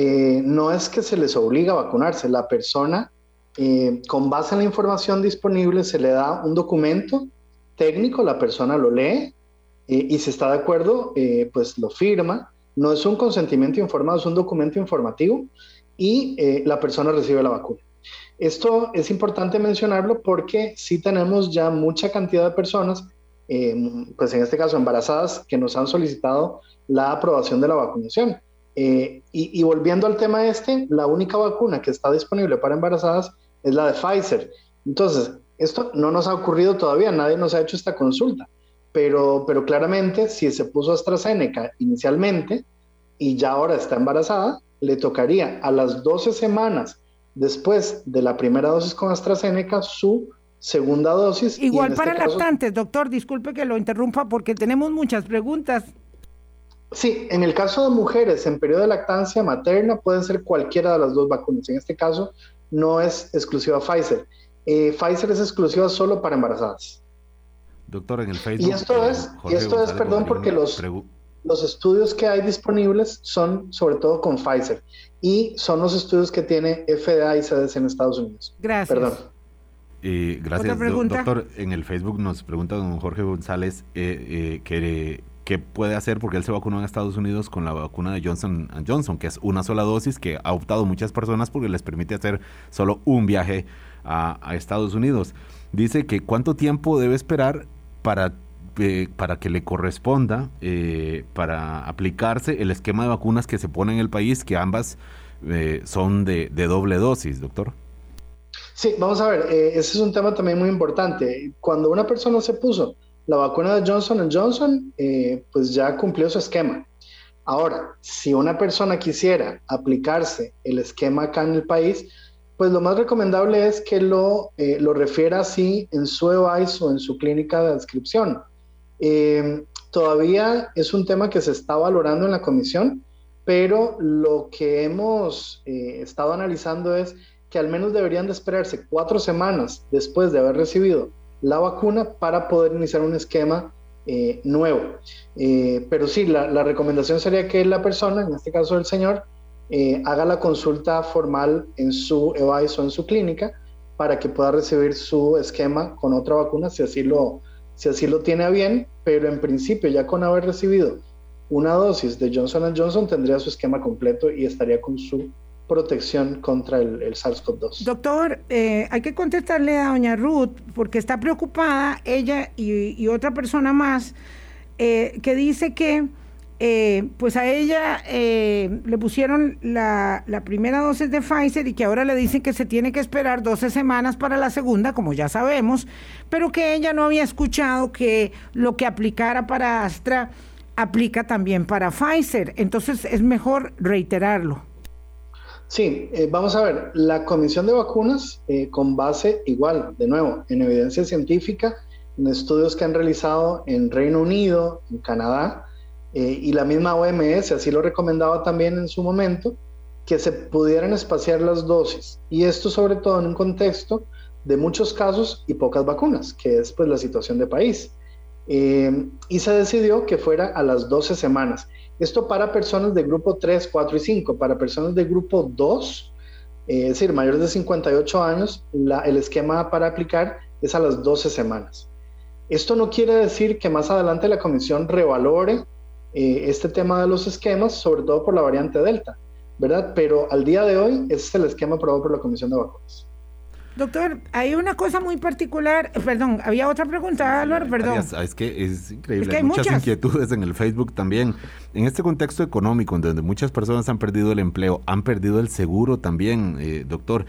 Eh, no es que se les obliga a vacunarse, la persona eh, con base en la información disponible se le da un documento técnico, la persona lo lee eh, y si está de acuerdo, pues lo firma. No es un consentimiento informado, es un documento informativo y la persona recibe la vacuna. Esto es importante mencionarlo porque sí tenemos ya mucha cantidad de personas, pues en este caso embarazadas, que nos han solicitado la aprobación de la vacunación. Y, y, volviendo al tema este, la única vacuna que está disponible para embarazadas es la de Pfizer. Entonces, esto no nos ha ocurrido todavía, nadie nos ha hecho esta consulta, pero, pero claramente si se puso AstraZeneca inicialmente y ya ahora está embarazada, le tocaría a las 12 semanas después de la primera dosis con AstraZeneca su segunda dosis. Igual este para lactantes, doctor, disculpe que lo interrumpa porque tenemos muchas preguntas. Sí, en el caso de mujeres en periodo de lactancia materna pueden ser cualquiera de las dos vacunas. En este caso, no es exclusiva Pfizer. Eh, Pfizer es exclusiva solo para embarazadas. Doctor, en el Facebook. Y esto es, y esto es perdón, porque los, los estudios que hay disponibles son sobre todo con Pfizer y son los estudios que tiene FDA y CDC en Estados Unidos. Gracias. Perdón. Eh, gracias, doctor. En el Facebook nos pregunta don Jorge González eh, que qué puede hacer porque él se vacunó en Estados Unidos con la vacuna de Johnson Johnson, que es una sola dosis que ha optado muchas personas porque les permite hacer solo un viaje a, Estados Unidos. Dice que cuánto tiempo debe esperar para, eh, para que le corresponda eh, para aplicarse el esquema de vacunas que se pone en el país, que ambas eh, son de, de doble dosis, doctor. Sí, vamos a ver, ese es un tema también muy importante. Cuando una persona se puso la vacuna de Johnson Johnson, eh, pues ya cumplió su esquema. Ahora, si una persona quisiera aplicarse el esquema acá en el país, pues lo más recomendable es que lo, eh, lo refiera así en su EVICE o en su clínica de adscripción. Eh, todavía es un tema que se está valorando en la comisión, pero lo que hemos estado analizando es que al menos deberían de esperarse cuatro semanas después de haber recibido la vacuna para poder iniciar un esquema eh, nuevo. Eh, pero sí, la, recomendación sería que la persona, en este caso el señor, eh, haga la consulta formal en su EVAIS o en su clínica para que pueda recibir su esquema con otra vacuna si así lo, si así lo tiene bien, pero en principio ya con haber recibido una dosis de Johnson Johnson tendría su esquema completo y estaría con su protección contra el, SARS-CoV-2. Doctor, eh, hay que contestarle a doña Ruth porque está preocupada ella y, otra persona más eh, que dice que eh, pues a ella le pusieron la, la, primera dosis de Pfizer y que ahora le dicen que se tiene que esperar 12 semanas para la segunda, como ya sabemos, pero que ella no había escuchado que lo que aplicara para Astra aplica también para Pfizer. Entonces es mejor reiterarlo. Sí, eh, vamos a ver, la Comisión de Vacunas, eh, con base igual, de nuevo, en evidencia científica, en estudios que han realizado en Reino Unido, en Canadá, eh, y la misma OMS así lo recomendaba también en su momento, que se pudieran espaciar las dosis. Y esto sobre todo en un contexto de muchos casos y pocas vacunas, que es pues la situación de país. y se decidió que fuera a las 12 semanas. Esto para personas de grupo 3, 4 y 5. Para personas de grupo 2, eh, es decir, mayores de 58 años, el esquema para aplicar es a las 12 semanas. Esto no quiere decir que más adelante la comisión revalore eh, este tema de los esquemas, sobre todo por la variante Delta, ¿verdad? Pero al día de hoy, ese es el esquema aprobado por la Comisión de Vacunas. Doctor, hay una cosa muy particular, perdón, había otra pregunta, Álvaro, perdón. Es que es increíble, hay, muchas, inquietudes en el Facebook también. En este contexto económico, en donde muchas personas han perdido el empleo, han perdido el seguro también, eh, doctor.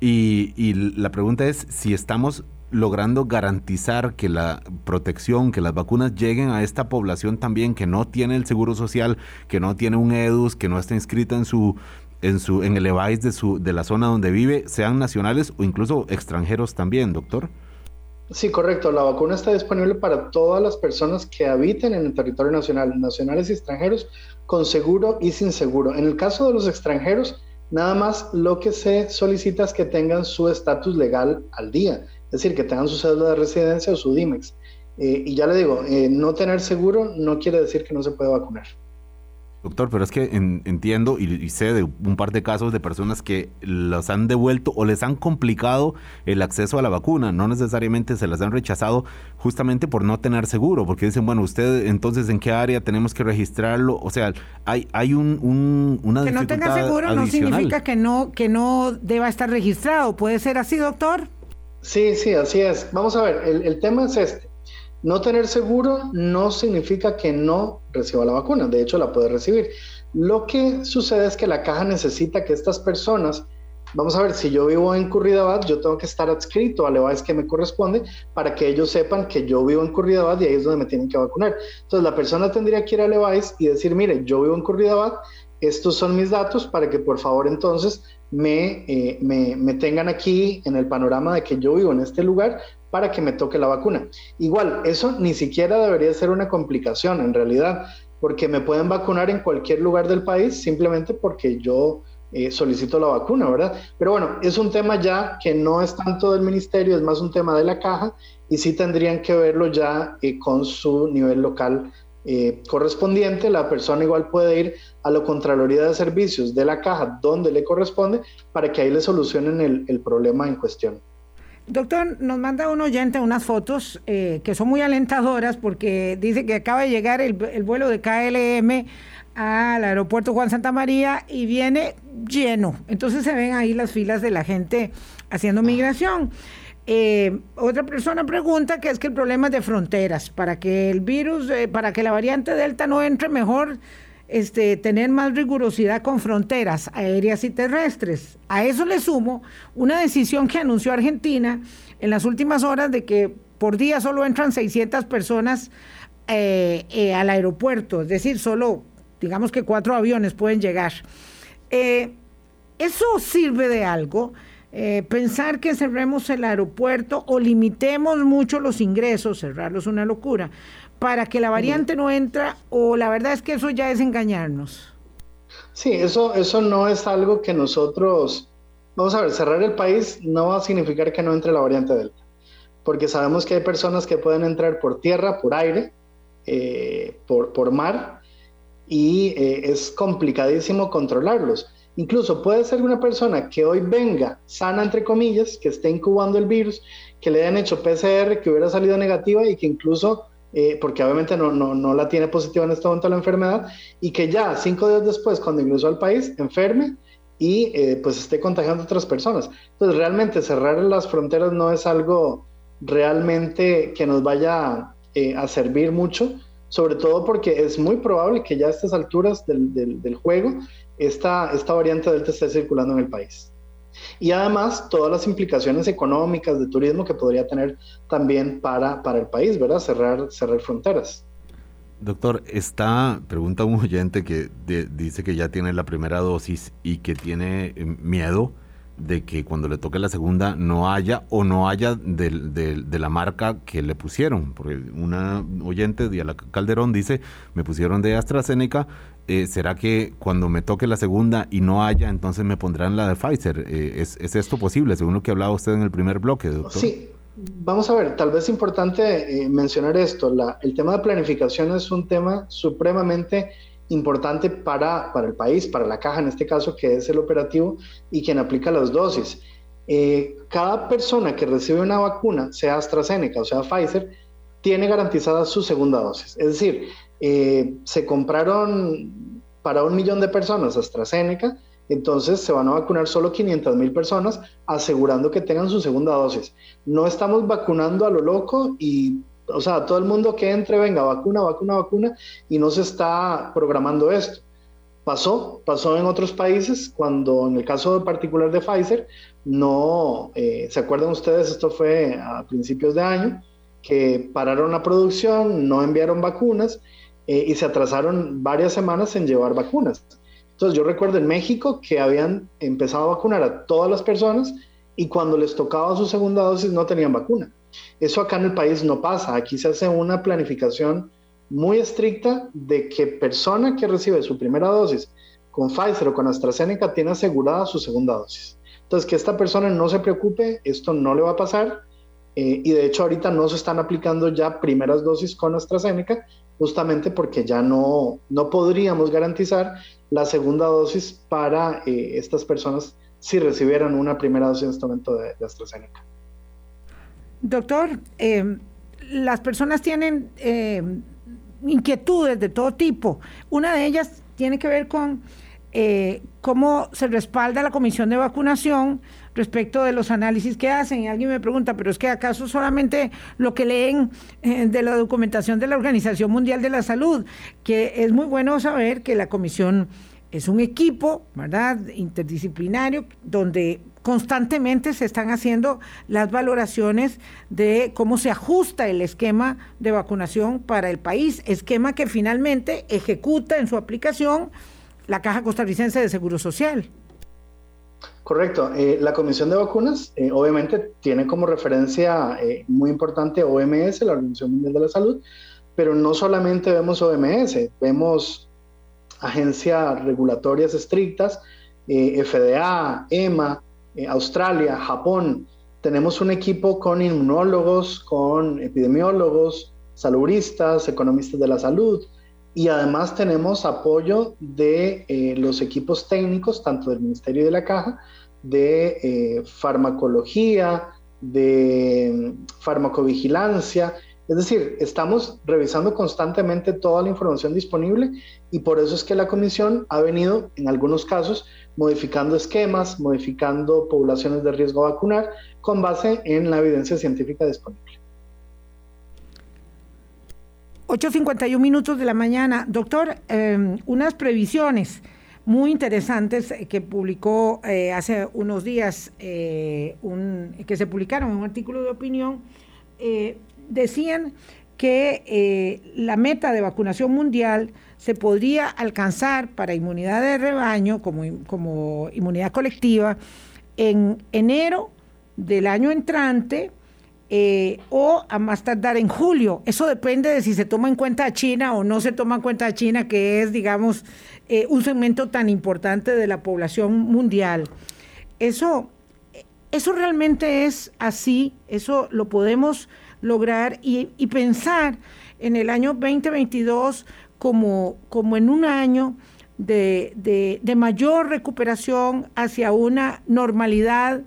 Y, y la pregunta es si estamos logrando garantizar que la protección, que las vacunas lleguen a esta población también que no tiene el seguro social, que no tiene un EDUS, que no está inscrita en su en, su, en el EVAIS de, su, de la zona donde vive, sean nacionales o incluso extranjeros también, doctor? Sí, correcto. La vacuna está disponible para todas las personas que habiten en el territorio nacional, nacionales y extranjeros, con seguro y sin seguro. En el caso de los extranjeros, nada más lo que se solicita es que tengan su estatus legal al día, es decir, que tengan su cédula de residencia o su DIMEX. Eh, y ya le digo, eh, no tener seguro no quiere decir que no se puede vacunar. Doctor, pero es que entiendo y, sé de un par de casos de personas que los han devuelto o les han complicado el acceso a la vacuna, no necesariamente se las han rechazado justamente por no tener seguro, porque dicen, bueno, usted entonces en qué área tenemos que registrarlo, o sea, hay, hay un, un una que no tenga seguro no significa que no que no deba estar registrado, puede ser así, doctor. Sí, sí, así es. Vamos a ver, el, el tema es este. No tener seguro no significa que no reciba la vacuna, de hecho la puede recibir. Lo que sucede es que la caja necesita que estas personas, vamos a ver, si yo vivo en Curridabat, yo tengo que estar adscrito al EVAIS que me corresponde para que ellos sepan que yo vivo en Curridabat y ahí es donde me tienen que vacunar. Entonces la persona tendría que ir al EVAIS y decir, mire, yo vivo en Curridabat, estos son mis datos para que por favor entonces me, eh, me, tengan aquí en el panorama de que yo vivo en este lugar para que me toque la vacuna. Igual, eso ni siquiera debería ser una complicación en realidad, porque me pueden vacunar en cualquier lugar del país simplemente porque yo eh, solicito la vacuna, ¿verdad? Pero bueno, es un tema ya que no es tanto del ministerio, es más un tema de la caja y sí tendrían que verlo ya eh, con su nivel local eh, correspondiente. La persona igual puede ir a la Contraloría de Servicios de la caja donde le corresponde para que ahí le solucionen el, el problema en cuestión. Doctor, nos manda un oyente unas fotos eh, que son muy alentadoras porque dice que acaba de llegar el, vuelo de KLM al aeropuerto Juan Santa María y viene lleno. Entonces se ven ahí las filas de la gente haciendo migración. Eh, otra persona pregunta que es que el problema es de fronteras, para que el virus, eh, para que la variante Delta no entre mejor, este, tener más rigurosidad con fronteras aéreas y terrestres. A eso le sumo una decisión que anunció Argentina en las últimas horas de que por día solo entran 600 personas eh, al aeropuerto, es decir, solo digamos que cuatro aviones pueden llegar. ¿Eso sirve de algo? Eh, pensar que cerremos el aeropuerto o limitemos mucho los ingresos, cerrarlo es una locura, para que la variante no entra o la verdad es que eso ya es engañarnos. Sí, eso, eso no es algo que nosotros, vamos a ver, cerrar el país no va a significar que no entre la variante Delta, porque sabemos que hay personas que pueden entrar por tierra, por aire, eh, por, por mar, y eh, es complicadísimo controlarlos. Incluso puede ser una persona que hoy venga sana, entre comillas, que esté incubando el virus, que le hayan hecho PCR, que hubiera salido negativa y que incluso, eh, porque obviamente no, no, no, la tiene positiva en este momento la enfermedad, y que ya cinco días después, cuando ingresó al país, enferme y eh, pues esté contagiando a otras personas. Entonces, realmente cerrar las fronteras no es algo realmente que nos vaya eh, a servir mucho, sobre todo porque es muy probable que ya a estas alturas del, del, del juego esta, esta variante Delta esté circulando en el país. Y además todas las implicaciones económicas de turismo que podría tener también para, para el país, ¿verdad? Cerrar, cerrar fronteras. Doctor, está, pregunta un oyente que dice que ya tiene la primera dosis y que tiene eh, miedo de que cuando le toque la segunda no haya o no haya de, de, la marca que le pusieron. Porque una oyente, Diana Calderón, dice, me pusieron de AstraZeneca, eh, ¿será que cuando me toque la segunda y no haya, entonces me pondrán la de Pfizer? Eh, ¿es, ¿es, esto posible, según lo que hablaba usted en el primer bloque, doctor? Sí. Vamos a ver, tal vez es importante eh, mencionar esto. La, el tema de planificación es un tema supremamente importante para, para el país, para la caja en este caso, que es el operativo y quien aplica las dosis. Eh, cada persona que recibe una vacuna, sea AstraZeneca o sea Pfizer, tiene garantizada su segunda dosis. Es decir, eh, se compraron para un millón de personas AstraZeneca, entonces se van a vacunar solo 500 mil personas, asegurando que tengan su segunda dosis. No estamos vacunando a lo loco y o sea, todo el mundo que entre, venga, vacuna, vacuna, vacuna, y no se está programando esto. Pasó, pasó en otros países, cuando en el caso particular de Pfizer, no, eh, ¿se acuerdan ustedes? Esto fue a principios de año, que pararon la producción, no enviaron vacunas eh, y se atrasaron varias semanas en llevar vacunas. Entonces yo recuerdo en México que habían empezado a vacunar a todas las personas y cuando les tocaba su segunda dosis no tenían vacuna. Eso acá en el país no pasa. Aquí se hace una planificación muy estricta de que persona que recibe su primera dosis con Pfizer o con AstraZeneca tiene asegurada su segunda dosis. Entonces, que esta persona no se preocupe, esto no le va a pasar. Eh, y de hecho, ahorita no se están aplicando ya primeras dosis con AstraZeneca, justamente porque ya no, no podríamos garantizar la segunda dosis para eh, estas personas si recibieran una primera dosis en este momento de AstraZeneca. Doctor, eh, las personas tienen eh, inquietudes de todo tipo. Una de ellas tiene que ver con eh, cómo se respalda la comisión de vacunación respecto de los análisis que hacen. Y alguien me pregunta, pero es que acaso solamente lo que leen de la documentación de la Organización Mundial de la Salud, que es muy bueno saber que la comisión es un equipo, ¿verdad?, interdisciplinario, donde constantemente se están haciendo las valoraciones de cómo se ajusta el esquema de vacunación para el país, esquema que finalmente ejecuta en su aplicación la Caja Costarricense de Seguro Social. Correcto. Eh, la Comisión de Vacunas eh, obviamente tiene como referencia eh, muy importante OMS, la Organización Mundial de la Salud, pero no solamente vemos OMS, vemos agencias regulatorias estrictas, FDA, EMA, Australia, Japón. Tenemos un equipo con inmunólogos, con epidemiólogos, salubristas, economistas de la salud y además tenemos apoyo de eh, los equipos técnicos, tanto del Ministerio de la Caja, de eh, farmacología, de farmacovigilancia. Es decir, estamos revisando constantemente toda la información disponible y por eso es que la comisión ha venido, en algunos casos, modificando esquemas, modificando poblaciones de riesgo vacunar con base en la evidencia científica disponible. 8.51 minutos de la mañana. Doctor, em, unas previsiones muy interesantes que publicó eh, hace unos días, eh, que se publicaron en un artículo de opinión, eh, decían que la meta de vacunación mundial se podría alcanzar para inmunidad de rebaño como, como inmunidad colectiva en enero del año entrante eh, o a más tardar en julio. Eso depende de si se toma en cuenta a China o no se toma en cuenta a China, que es, digamos, eh, un segmento tan importante de la población mundial. Eso, eso realmente es así, eso lo podemos lograr y, pensar en el año 2022 como, como en un año de, de mayor recuperación hacia una normalidad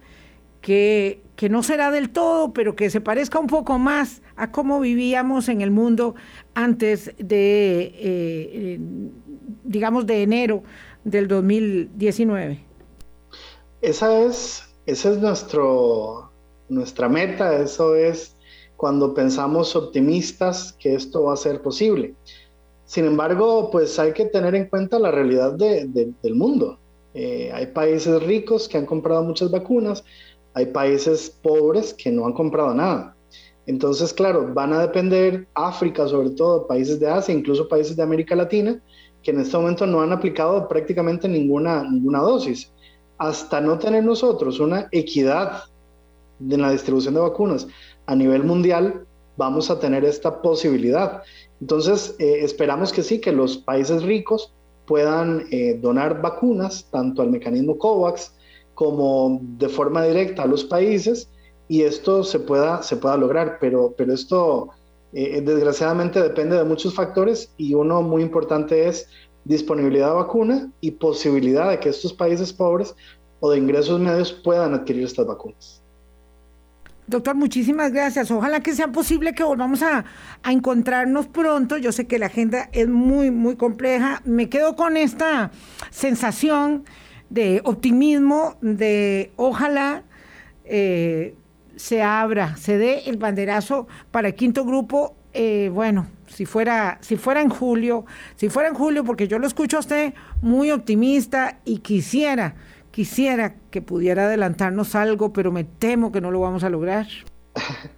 que que no será del todo, pero que se parezca un poco más a cómo vivíamos en el mundo antes de, eh, digamos, de enero del 2019. Esa es, esa es nuestro, nuestra meta, eso es cuando pensamos optimistas que esto va a ser posible. Sin embargo, pues hay que tener en cuenta la realidad del mundo. Eh, hay países ricos que han comprado muchas vacunas, hay países pobres que no han comprado nada. Entonces, claro, van a depender África, sobre todo países de Asia, incluso países de América Latina, que en este momento no han aplicado prácticamente ninguna, ninguna dosis. Hasta no tener nosotros una equidad en la distribución de vacunas a nivel mundial, vamos a tener esta posibilidad. Entonces, eh, esperamos que sí, que los países ricos puedan eh, donar vacunas, tanto al mecanismo COVAX, como de forma directa a los países y esto se pueda, se pueda lograr, pero, pero esto eh, desgraciadamente depende de muchos factores y uno muy importante es disponibilidad de vacuna y posibilidad de que estos países pobres o de ingresos medios puedan adquirir estas vacunas. Doctor, muchísimas gracias. Ojalá que sea posible que volvamos a, a, encontrarnos pronto. Yo sé que la agenda es muy, muy compleja. Me quedo con esta sensación de optimismo, de ojalá eh, se abra, se dé el banderazo para el quinto grupo. Eh, bueno, si fuera, si fuera en julio, si fuera en julio, porque yo lo escucho a usted muy optimista y quisiera, quisiera que pudiera adelantarnos algo, pero me temo que no lo vamos a lograr.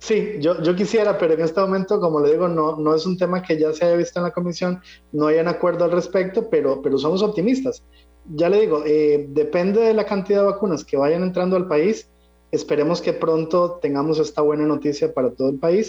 Sí, yo, yo quisiera, pero en este momento, como le digo, no, no es un tema que ya se haya visto en la comisión, no hay un acuerdo al respecto, pero, pero somos optimistas ya le digo, eh, depende de la cantidad de vacunas que vayan entrando al país. Esperemos que pronto tengamos esta buena noticia para todo el país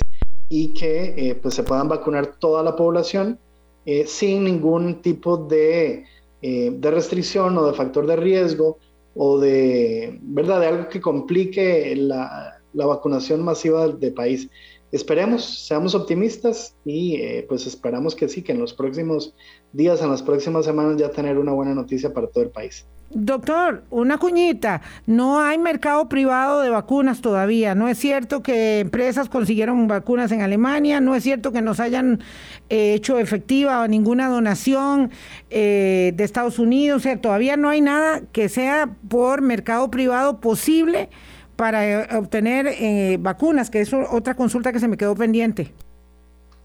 y que eh, pues se puedan vacunar toda la población eh, sin ningún tipo de, de, restricción o de factor de riesgo o de, ¿verdad? de algo que complique la, la vacunación masiva del país esperemos, seamos optimistas y pues esperamos que sí, que en los próximos días, en las próximas semanas ya tener una buena noticia para todo el país. Doctor, una cuñita, no hay mercado privado de vacunas todavía, no es cierto que empresas consiguieron vacunas en Alemania, no es cierto que nos hayan eh, hecho efectiva ninguna donación eh, de Estados Unidos, o sea, todavía no hay nada que sea por mercado privado posible para eh, obtener eh, vacunas, que es otra consulta que se me quedó pendiente.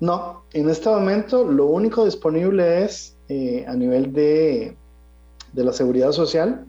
No, en este momento lo único disponible es eh, a nivel de, de, la seguridad social.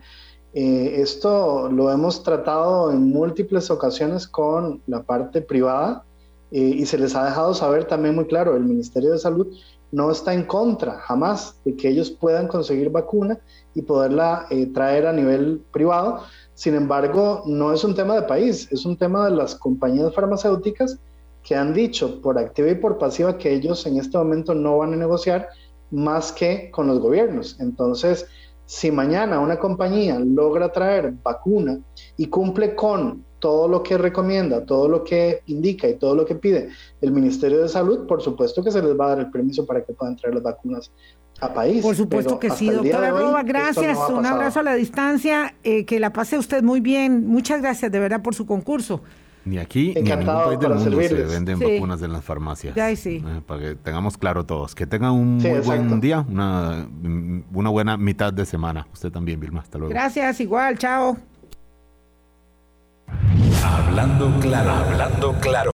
esto lo hemos tratado en múltiples ocasiones con la parte privada y se les ha dejado saber también muy claro, el Ministerio de Salud no está en contra jamás de que ellos puedan conseguir vacuna y poderla traer a nivel privado, sin embargo, no es un tema de país, es un tema de las compañías farmacéuticas que han dicho por activa y por pasiva que ellos en este momento no van a negociar más que con los gobiernos. Entonces, si mañana una compañía logra traer vacuna y cumple con todo lo que recomienda, todo lo que indica y todo lo que pide el Ministerio de Salud, por supuesto que se les va a dar el permiso para que puedan traer las vacunas a país. Por supuesto que sí, doctora Roba, gracias, un abrazo a la distancia, eh, que la pase usted muy bien, muchas gracias de verdad por su concurso. Ni aquí ni en ningún país del mundo se venden vacunas en las farmacias. Ya, sí. Eh, para que tengamos claro todos. Que tengan un muy buen día, una, una buena mitad de semana. Usted también, Vilma. Hasta luego. Gracias, igual, chao. Hablando claro, hablando claro.